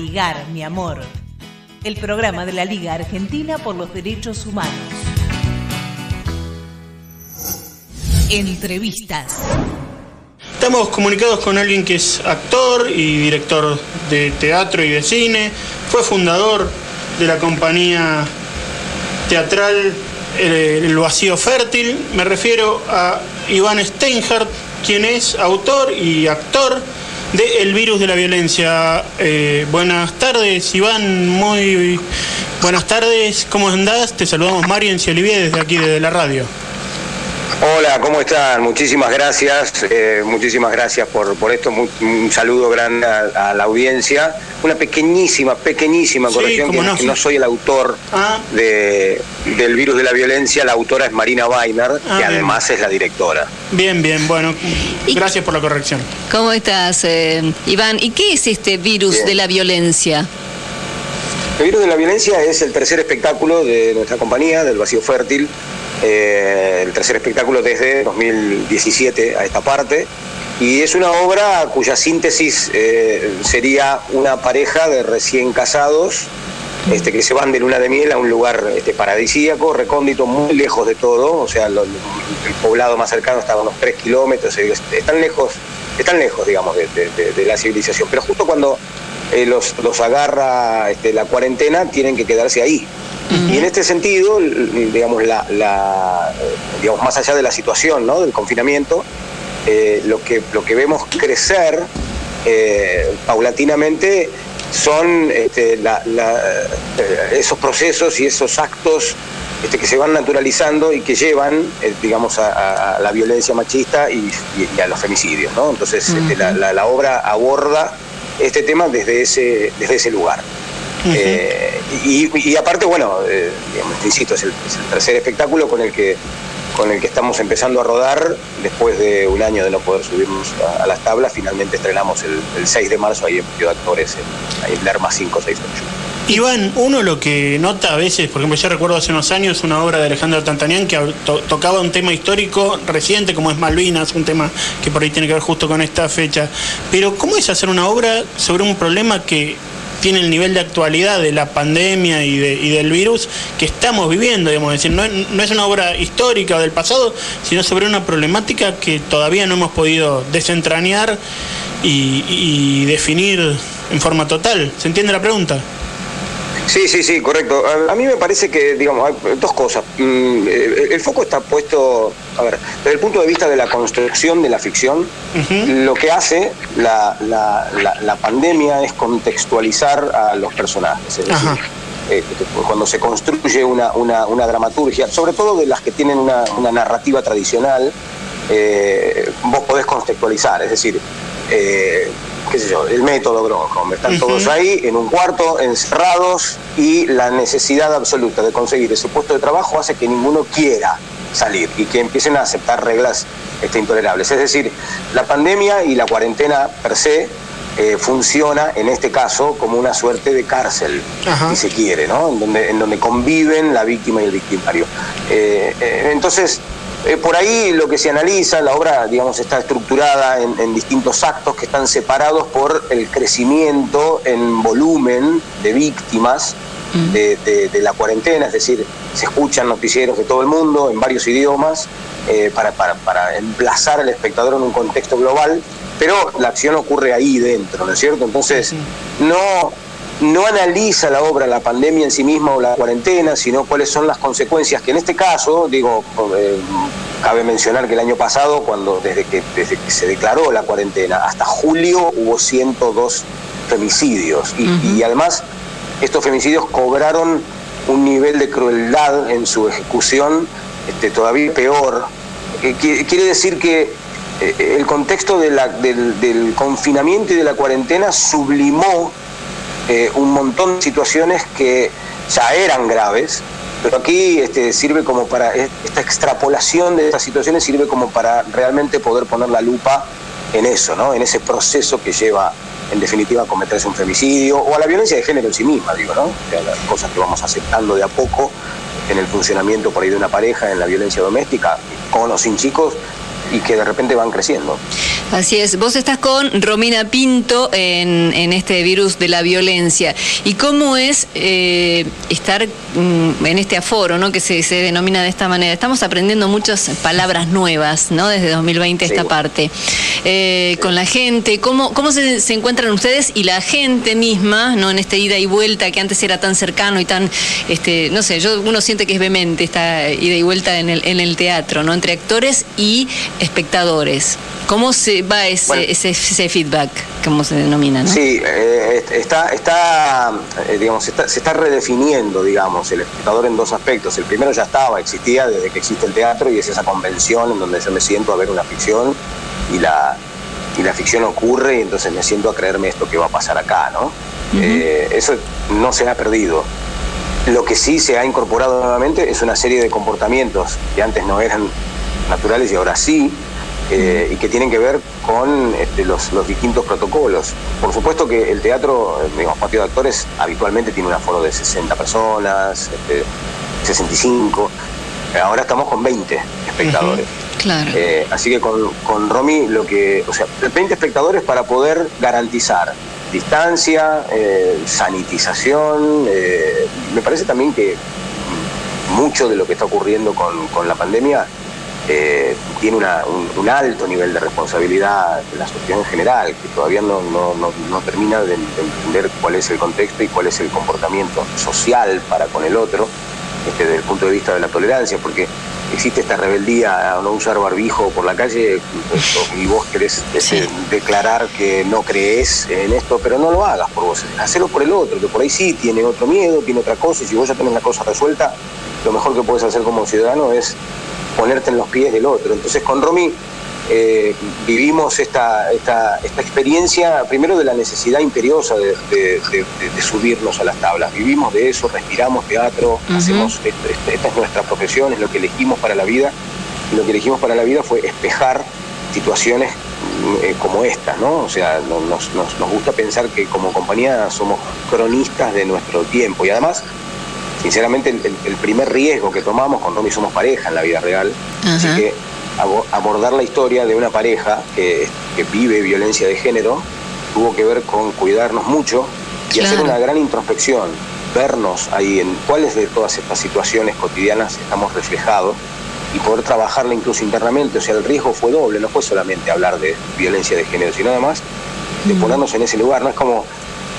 Ligar, mi amor. El programa de la Liga Argentina por los Derechos Humanos. Entrevistas. Estamos comunicados con alguien que es actor y director de teatro y de cine. Fue fundador de la compañía teatral eh, El Vacío Fértil. Me refiero a Iván Steinhardt, quien es autor y actor de El Virus de la Violencia. Eh, buenas tardes, Iván. Muy buenas tardes. ¿Cómo andás? Te saludamos Marian y Olivier desde aquí, desde la radio. Hola, ¿cómo están? Muchísimas gracias, eh, muchísimas gracias por, por esto, un saludo grande a, la audiencia. Una pequeñísima, pequeñísima corrección, que, no, soy el autor ah. de, del virus de la violencia, la autora es Marina Weiner, ah, que además es la directora. Bien, bien, bueno, gracias por la corrección. ¿Cómo estás, eh, Iván? ¿Y qué es este virus de la violencia? El virus de la violencia es el tercer espectáculo de nuestra compañía, del Vacío Fértil, eh, el tercer espectáculo desde 2017 a esta parte. Y es una obra cuya síntesis eh, sería una pareja de recién casados este, que se van de luna de miel a un lugar este, paradisíaco, recóndito, muy lejos de todo, o sea, el poblado más cercano está a unos 3 kilómetros, están lejos, están lejos, digamos, de, la civilización. Pero justo cuando eh, los, los, agarra este, la cuarentena, tienen que quedarse ahí. Y en este sentido, digamos, la, digamos, más allá de la situación ¿no? del confinamiento, eh, lo, que, lo que vemos crecer eh, paulatinamente son este, esos procesos y esos actos este, que se van naturalizando y que llevan, digamos, a, la violencia machista y, a los femicidios. ¿no? Entonces, este, la, obra aborda este tema desde ese, desde ese lugar. Eh, y, aparte, bueno, eh, insisto, es el, tercer espectáculo con el que con el que estamos empezando a rodar después de un año de no poder subirnos a, las tablas. Finalmente estrenamos el, 6 de marzo ahí en Actores, en, en Lerma 5, 6, 8. Iván, uno lo que nota a veces, por ejemplo, yo recuerdo hace unos años una obra de Alejandro Tantanián que tocaba un tema histórico reciente como es Malvinas, un tema que por ahí tiene que ver justo con esta fecha. Pero ¿cómo es hacer una obra sobre un problema que tiene el nivel de actualidad de la pandemia y, del virus que estamos viviendo, digamos, decir, no, es una obra histórica del pasado, sino sobre una problemática que todavía no hemos podido desentrañar y definir en forma total. ¿Se entiende la pregunta? Sí, sí, sí, correcto. A, mí me parece que, digamos, hay dos cosas. Mm, eh, el foco está puesto, a ver, desde el punto de vista de la construcción de la ficción, lo que hace la, la, pandemia es contextualizar a los personajes. Es decir, eh, cuando se construye una, una, una, dramaturgia, sobre todo de las que tienen una, narrativa tradicional, eh, vos podés contextualizar, es decir, qué sé yo, el método Gronholm. Están todos ahí en un cuarto, encerrados, y la necesidad absoluta de conseguir ese puesto de trabajo hace que ninguno quiera salir y que empiecen a aceptar reglas este, intolerables. Es decir, la pandemia y la cuarentena per se eh, funciona en este caso como una suerte de cárcel, si se quiere, ¿no? En donde, en donde conviven la víctima y el victimario. Eh, eh, entonces, eh, por ahí lo que se analiza, la obra, digamos, está estructurada en, distintos actos que están separados por el crecimiento en volumen de víctimas mm. de, la cuarentena, es decir, se escuchan noticieros de todo el mundo en varios idiomas eh, para, para, emplazar al espectador en un contexto global, pero la acción ocurre ahí dentro, ¿no es cierto? Entonces, no no analiza la obra la pandemia en sí misma o la cuarentena, sino cuáles son las consecuencias, que en este caso, digo, eh, cabe mencionar que el año pasado, cuando desde que, desde que se declaró la cuarentena hasta julio hubo 102 femicidios y, además estos femicidios cobraron un nivel de crueldad en su ejecución este, todavía peor. Eh, quiere decir que eh, el contexto del, del confinamiento y de la cuarentena sublimó eh, un montón de situaciones que ya eran graves, pero aquí este, sirve como para, esta extrapolación de estas situaciones sirve como para realmente poder poner la lupa en eso, ¿no? en ese proceso que lleva en definitiva a cometerse un femicidio o a la violencia de género en sí misma, digo, ¿no? las cosas que vamos aceptando de a poco en el funcionamiento por ahí de una pareja, en la violencia doméstica, con o sin chicos, y que de repente van creciendo. Así es, vos estás con Romina Pinto en, en este virus de la violencia. ¿Y cómo es eh, estar mm, en este aforo, ¿no? que se, se, denomina de esta manera? Estamos aprendiendo muchas palabras nuevas ¿no? desde 2020 esta parte. Eh, Con la gente, ¿cómo, cómo se, se, encuentran ustedes y la gente misma ¿no? en esta ida y vuelta que antes era tan cercano y tan, este, no sé, yo, uno siente que es vehemente esta ida y vuelta en el, en el teatro, ¿no? entre actores y espectadores. ¿Cómo se va ese, bueno, ese, ese, feedback, como se denomina? ¿no? Sí, eh, está, está, eh, digamos, está, se está redefiniendo, digamos, el espectador en dos aspectos. El primero ya estaba, existía desde que existe el teatro y es esa convención en donde yo me siento a ver una ficción y la, y la ficción ocurre y entonces me siento a creerme esto que va a pasar acá, ¿no? Uh -huh. eh, eso no se ha perdido. Lo que sí se ha incorporado nuevamente es una serie de comportamientos que antes no eran naturales y ahora sí, eh, y que tienen que ver con este, los, los, distintos protocolos. Por supuesto que el teatro, digamos, patio de actores, habitualmente tiene un aforo de 60 personas, este, 65, ahora estamos con 20 espectadores. Uh -huh. Claro. Eh, así que con, con Romy, lo que, o sea, 20 espectadores para poder garantizar distancia, eh, sanitización. Eh, me parece también que mucho de lo que está ocurriendo con, con la pandemia eh, tiene una, un, un, alto nivel de responsabilidad de la sociedad en general, que todavía no, no, no, no termina de, de, entender cuál es el contexto y cuál es el comportamiento social para con el otro, este, desde el punto de vista de la tolerancia, porque existe esta rebeldía a no usar barbijo por la calle y vos querés sí. declarar que no crees en esto, pero no lo hagas por vos, hacelo por el otro, que por ahí sí tiene otro miedo, tiene otra cosa, y si vos ya tenés la cosa resuelta, lo mejor que puedes hacer como ciudadano es ponerte en los pies del otro. Entonces con Romy eh, vivimos esta, esta, esta, experiencia, primero de la necesidad imperiosa de, de, de, de, subirnos a las tablas. Vivimos de eso, respiramos teatro, uh -huh. hacemos, esta, esta es nuestra profesión, es lo que elegimos para la vida. Y lo que elegimos para la vida fue espejar situaciones eh, como esta, ¿no? O sea, nos, nos, nos gusta pensar que como compañía somos cronistas de nuestro tiempo y además sinceramente el, el, primer riesgo que tomamos con Romy somos pareja en la vida real, uh -huh. así que abordar la historia de una pareja que, que, vive violencia de género tuvo que ver con cuidarnos mucho y claro. hacer una gran introspección, vernos ahí en cuáles de todas estas situaciones cotidianas estamos reflejados y poder trabajarla incluso internamente. O sea, el riesgo fue doble, no fue solamente hablar de violencia de género, sino además de ponernos en ese lugar. No es como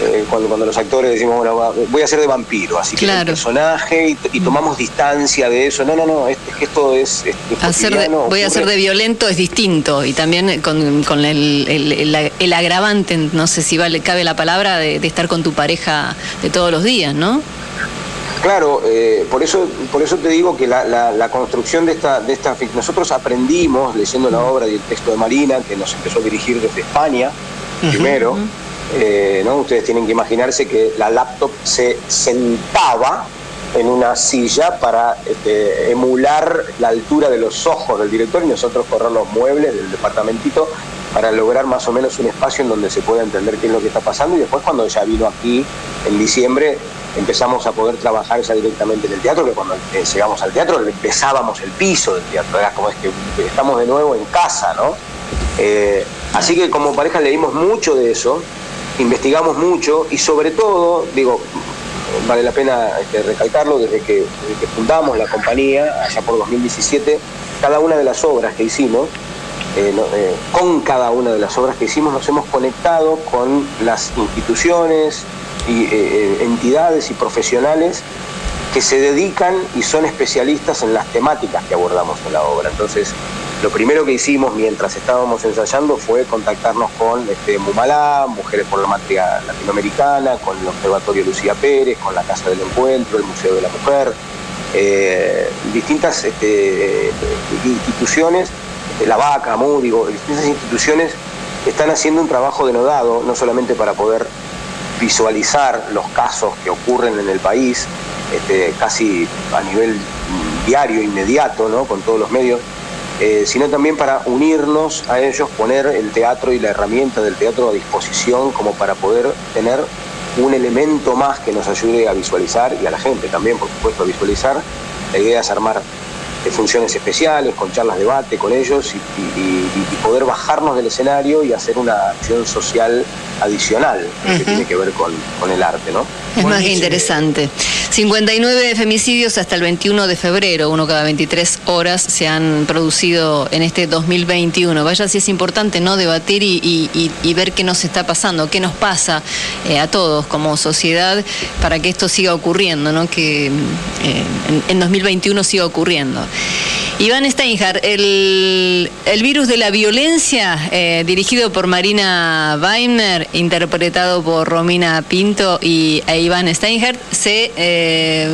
eh, cuando, cuando los actores decimos, bueno, voy a ser de vampiro, así que el personaje y, y, tomamos distancia de eso. No, no, no, es, esto es. es, hacer de, voy a ser de violento es distinto y también con, con el, el, el, el, agravante, no sé si vale, cabe la palabra, de, de, estar con tu pareja de todos los días, ¿no? Claro, eh, por eso por eso te digo que la, la, la, construcción de esta, de esta nosotros aprendimos leyendo la obra y el texto de Marina, que nos empezó a dirigir desde España, uh -huh, primero. Eh. Ustedes tienen que imaginarse que la laptop se sentaba en una silla para este, emular la altura de los ojos del director y nosotros correr los muebles del departamentito para llegrar más o menos un espacio en donde se pueda entender qué es lo que está pasando y después cuando ella vino aquí en diciembre empezamos a poder trabajar ya directamente en el teatro, que cuando eh, llegamos al teatro empezábamos el piso del teatro, era como es que estamos de nuevo en casa, ¿no? Eh, así que como pareja leímos mucho de eso, investigamos mucho y sobre todo, digo, vale la pena este, recalcarlo, desde que, fundamos la compañía, allá por 2017, cada una de las obras que hicimos, eh, eh, con cada una de las obras que hicimos nos hemos conectado con las instituciones y eh, entidades y profesionales que se dedican y son especialistas en las temáticas que abordamos en la obra. Entonces, lo primero que hicimos mientras estábamos ensayando fue contactarnos con este, Mumalá, Mujeres por la Matria Latinoamericana, con el Observatorio Lucía Pérez, con la Casa del Encuentro, el Museo de la Mujer, eh, distintas este, instituciones, la Vaca, Múdigo, distintas instituciones están haciendo un trabajo denodado, no solamente para poder visualizar los casos que ocurren en el país, este, casi a nivel diario, inmediato, ¿no? con todos los medios, eh, sino también para unirnos a ellos, poner el teatro y la herramienta del teatro a disposición como para poder tener un elemento más que nos ayude a visualizar y a la gente también, por supuesto, a visualizar. La idea es armar funciones especiales, con charlas debate con ellos y, poder bajarnos del escenario y hacer una acción social adicional que tiene que ver con, el arte, ¿no? Es más que interesante. 59 femicidios hasta el 21 de febrero, uno cada 23 horas se han producido en este 2021. Vaya si es importante no debatir y, ver qué nos está pasando, qué nos pasa eh, a todos como sociedad para que esto siga ocurriendo, ¿no? que eh, en, 2021 siga ocurriendo. Iván Steinhardt, el, virus de la violencia, eh, dirigido por Marina Weimer, interpretado por Romina Pinto y e Iván Steinhardt, se eh,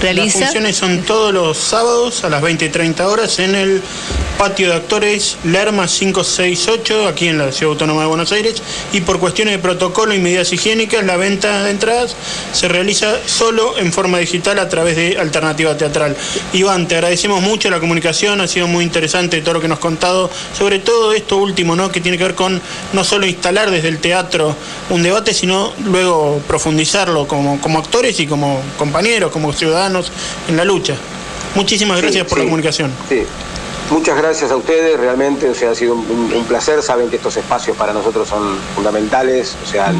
realiza. Las funciones son todos los sábados a las 20 y 30 horas en el patio de actores Lerma 568, aquí en la Ciudad Autónoma de Buenos Aires, y por cuestiones de protocolo y medidas higiénicas, la venta de entradas se realiza solo en forma digital a través de Alternativa Teatral. Iván, te agradecemos mucho la comunicación, ha sido muy interesante todo lo que nos has contado, sobre todo esto último, ¿no? que tiene que ver con no solo instalar desde el teatro un debate, sino luego profundizarlo como, como actores y como compañeros, como ciudadanos en la lucha. Muchísimas gracias por la comunicación. Sí. Muchas gracias a ustedes, realmente, o sea, ha sido un, placer. Saben que estos espacios para nosotros son fundamentales, o sea,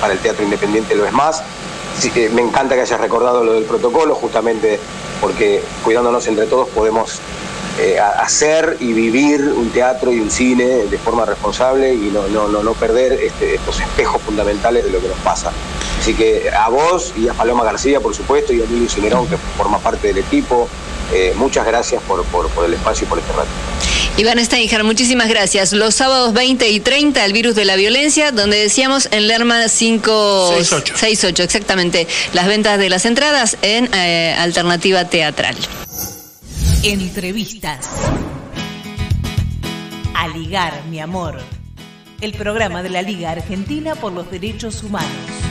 para el teatro independiente lo es más. me encanta que hayas recordado lo del protocolo, justamente porque cuidándonos entre todos podemos eh, hacer y vivir un teatro y un cine de forma responsable y no, no, no, perder este, estos espejos fundamentales de lo que nos pasa. Así que a vos y a Paloma García, por supuesto, y a Emilio Cinerón, que forma parte del equipo, eh, muchas gracias por, el espacio y por este rato. Iván Steinger, muchísimas gracias. Los sábados 20 y 30, el virus de la violencia, donde decíamos en Lerma 568. exactamente. Las ventas de las entradas en eh, Alternativa Teatral. Entrevistas. A ligar, mi amor. El programa de la Liga Argentina por los Derechos Humanos.